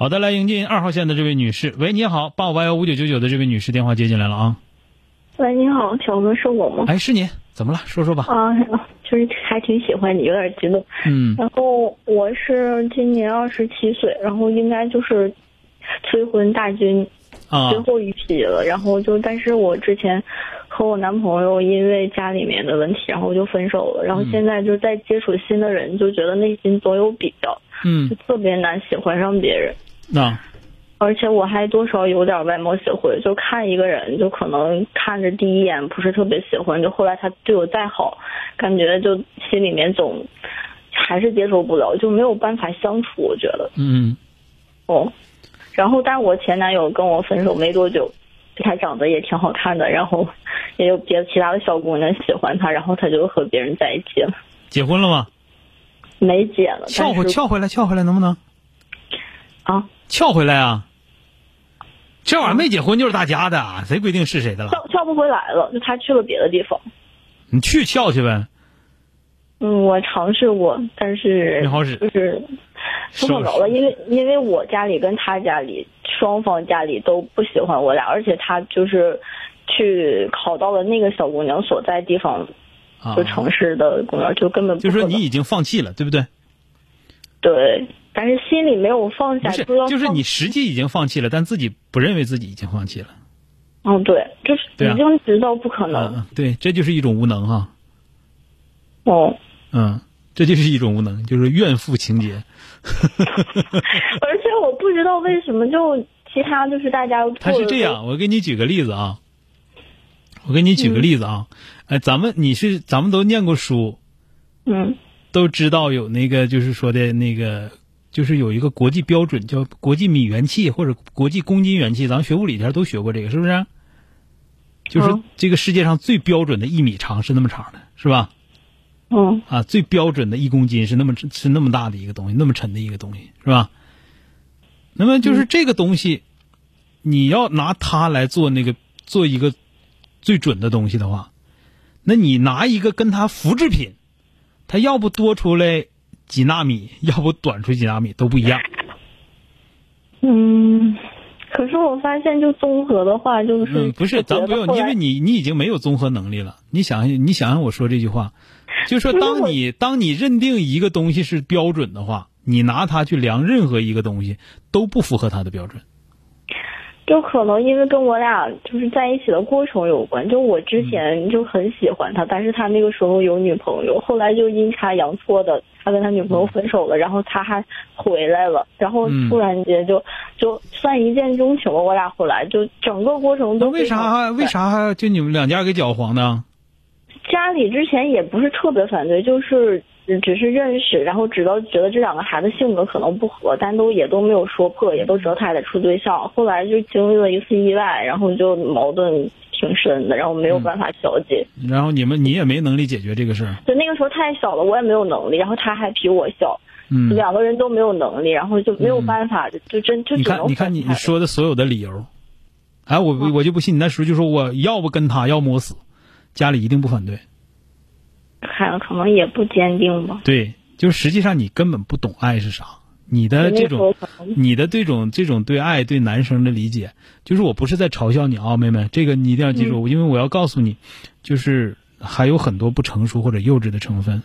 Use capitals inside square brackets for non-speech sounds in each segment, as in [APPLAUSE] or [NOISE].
好的，来迎接二号线的这位女士。喂，你好，八五八幺五九九九的这位女士电话接进来了啊。喂，你好，小哥是我吗？哎，是你，怎么了？说说吧。啊，[LAUGHS] 就是还挺喜欢你，有点激动。嗯然后我是今年二十七岁，然后应该就是催婚大军啊最后一批了。然后就，但是我之前和我男朋友因为家里面的问题，然后就分手了。然后现在就在接触新的人，就觉得内心总有比较，嗯就，特别难喜欢上别人。那而且我还多少有点外貌协会，就看一个人，就可能看着第一眼不是特别喜欢，就后来他对我再好，感觉就心里面总还是接受不了，就没有办法相处。我觉得，嗯哦，然后但是我前男友跟我分手没多久，他长得也挺好看的，然后也有别的其他的小姑娘喜欢他，然后他就和别人在一起了，结婚了吗？没结了，撬回但是撬回来，撬回来能不能？啊，撬回来啊！这玩意儿没结婚就是大家的，啊 [LAUGHS] 谁规定是谁的了？撬撬不回来了，就他去了别的地方。你去撬去呗。嗯，我尝试过，但是没好使就是不可能了，因为因为我家里跟他家里双方家里都不喜欢我俩，而且他就是去考到了那个小姑娘所在地方，啊就，城市的公园，就根本不就说你已经放弃了，对不对？对，但是心里没有放下，不就是你实际已经放弃了，但自己不认为自己已经放弃了。嗯，对，就是已经知道不可能，嗯，对，这就是一种无能哈。哦，嗯，这就是一种无能，就是怨妇情节。[LAUGHS] 而且我不知道为什么就其他就是大家他是这样，我给你举个例子啊，我给你举个例子啊，哎，咱们你是咱们都念过书，嗯都知道有那个就是说的那个，就是有一个国际标准叫国际米元气或者国际公斤元气，咱们学物理前都学过这个，是不是？就是嗯这个世界上最标准的一米长是那么长的，是吧？嗯啊，最标准的一公斤是那么是那么大的一个东西，那么沉的一个东西，是吧？那么就是这个东西，你要拿它来做那个做一个最准的东西的话，那你拿一个跟它复制品，它要不多出来几纳米，[LAUGHS] 要不短出几纳米都不一样。嗯。可是我发现，就综合的话，就是嗯，不是，咱不用，因为你你已经没有综合能力了。你想想，你想想我说这句话，就是说，当你当你认定一个东西是标准的话，你拿它去量任何一个东西都不符合它的标准。就可能因为跟我俩就是在一起的过程有关，就我之前就很喜欢他，但是他那个时候有女朋友，后来就阴差阳错的，他跟他女朋友分手了，然后他还回来了，然后嗯。突然间就就算一见钟情了，我俩后来就整个过程都为啥还为啥还就你们两家给搅黄呢？家里之前也不是特别反对，就是只只是认识，然后知道觉得这两个孩子性格可能不合，但都也都没有说破，也都知道他俩处对象。后来就经历了一次意外，然后就矛盾挺深的，然后没有办法调解。然后你们你也没能力解决这个事儿。就那个时候太小了，我也没有能力，然后他还比我小，嗯，两个人都没有能力，然后就没有办法，就就真就你看你看你说的所有的理由，哎，我我就不信你那时候就说我要不跟他，要么我死，家里一定不反对。看可能也不坚定吧。对，就是实际上你根本不懂爱是啥，你的这种你的这种这种对爱对男生的理解，就是我不是在嘲笑你啊，妹妹，这个你一定要记住，因为我要告诉你，就是还有很多不成熟或者幼稚的成分，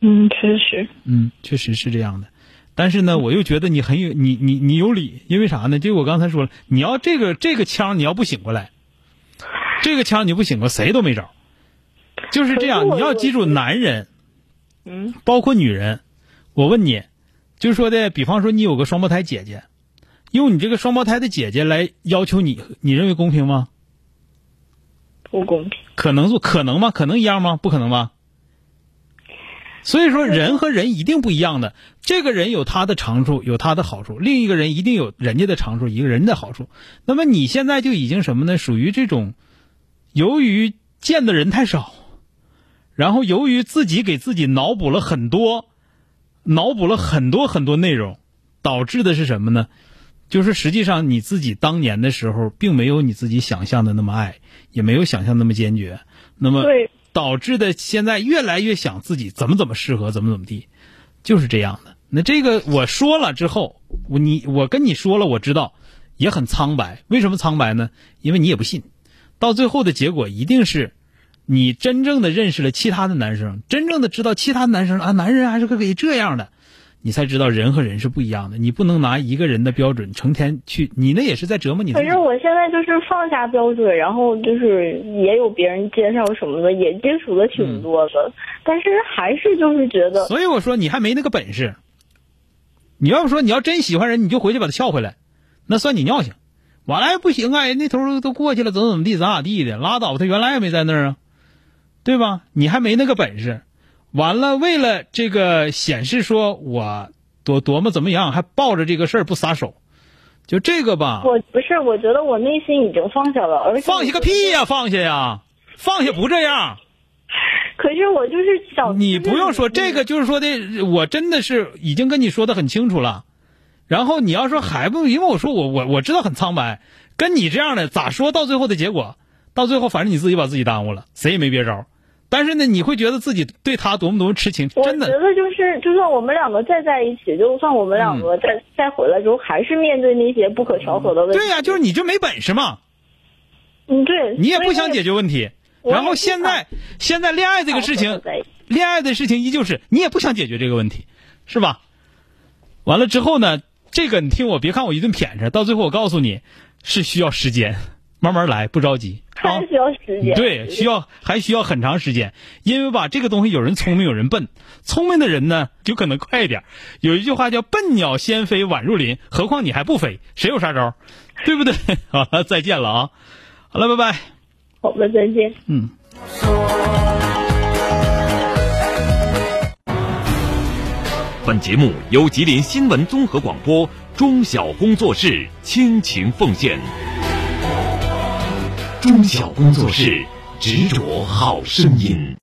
嗯，确实，嗯，确实是这样的。但是呢，我又觉得你很有你你你有理，因为啥呢？就我刚才说了，你要这个这个枪你要不醒过来，这个枪你不醒过，谁都没招。就是这样，你要记住，男人嗯包括女人，我问你，就是说的，比方说你有个双胞胎姐姐，用你这个双胞胎的姐姐来要求你，你认为公平吗？不公平。可能做可能吗？可能一样吗？不可能吧？所以说，人和人一定不一样的。这个人有他的长处，有他的好处；另一个人一定有人家的长处，一个人的好处。那么你现在就已经什么呢？属于这种，由于见的人太少，然后由于自己给自己脑补了很多，脑补了很多很多内容，导致的是什么呢？就是实际上你自己当年的时候，并没有你自己想象的那么爱，也没有想象那么坚决。那么。导致的现在越来越想自己怎么怎么适合怎么怎么地，就是这样的。那这个我说了之后，我你我跟你说了，我知道也很苍白。为什么苍白呢？因为你也不信。到最后的结果一定是，你真正的认识了其他的男生，真正的知道其他男生啊，男人还是可以这样的。你才知道人和人是不一样的，你不能拿一个人的标准成天去，你那也是在折磨你。反正我现在就是放下标准，然后就是也有别人介绍什么的，也接触的挺多的，但是还是就是觉得。所以我说你还没那个本事。你要不说你要真喜欢人，你就回去把他撬回来，那算你尿性。完了不行啊，人那头都过去了，怎么怎么地，咋咋地的，拉倒，他原来也没在那儿啊，对吧？你还没那个本事。完了，为了这个显示说我多多么怎么样，还抱着这个事儿不撒手，就这个吧。我不是，我觉得我内心已经放下了，而且放下个屁呀，放下呀，放下不这样。可是我就是想，你不用说这个，就是说的，我真的是已经跟你说的很清楚了。然后你要说还不，因为我说我我我知道很苍白，跟你这样的咋说到最后的结果，到最后反正你自己把自己耽误了，谁也没别招。但是呢，你会觉得自己对他多么多么痴情，真的。我觉得就是，就算我们两个再在一起，就算我们两个再再回来之后，还是面对那些不可调和的问题。对呀，就是你就没本事嘛。嗯，对。你也不想解决问题，然后现在现在恋爱这个事情，恋爱的事情依旧是你也不想解决这个问题，是吧？完了之后呢，这个你听我，别看我一顿谝着，到最后我告诉你是需要时间。慢慢来，不着急。还需要时间。对，需要还需要很长时间，因为吧，这个东西有人聪明，有人笨。聪明的人呢，就可能快一点。有一句话叫“笨鸟先飞，晚入林”，何况你还不飞，谁有啥招？[LAUGHS] 对不对？好了，再见了啊！好了，拜拜。好的，再见。嗯。本节目由吉林新闻综合广播中小工作室倾情奉献。中小工作室，执着好声音。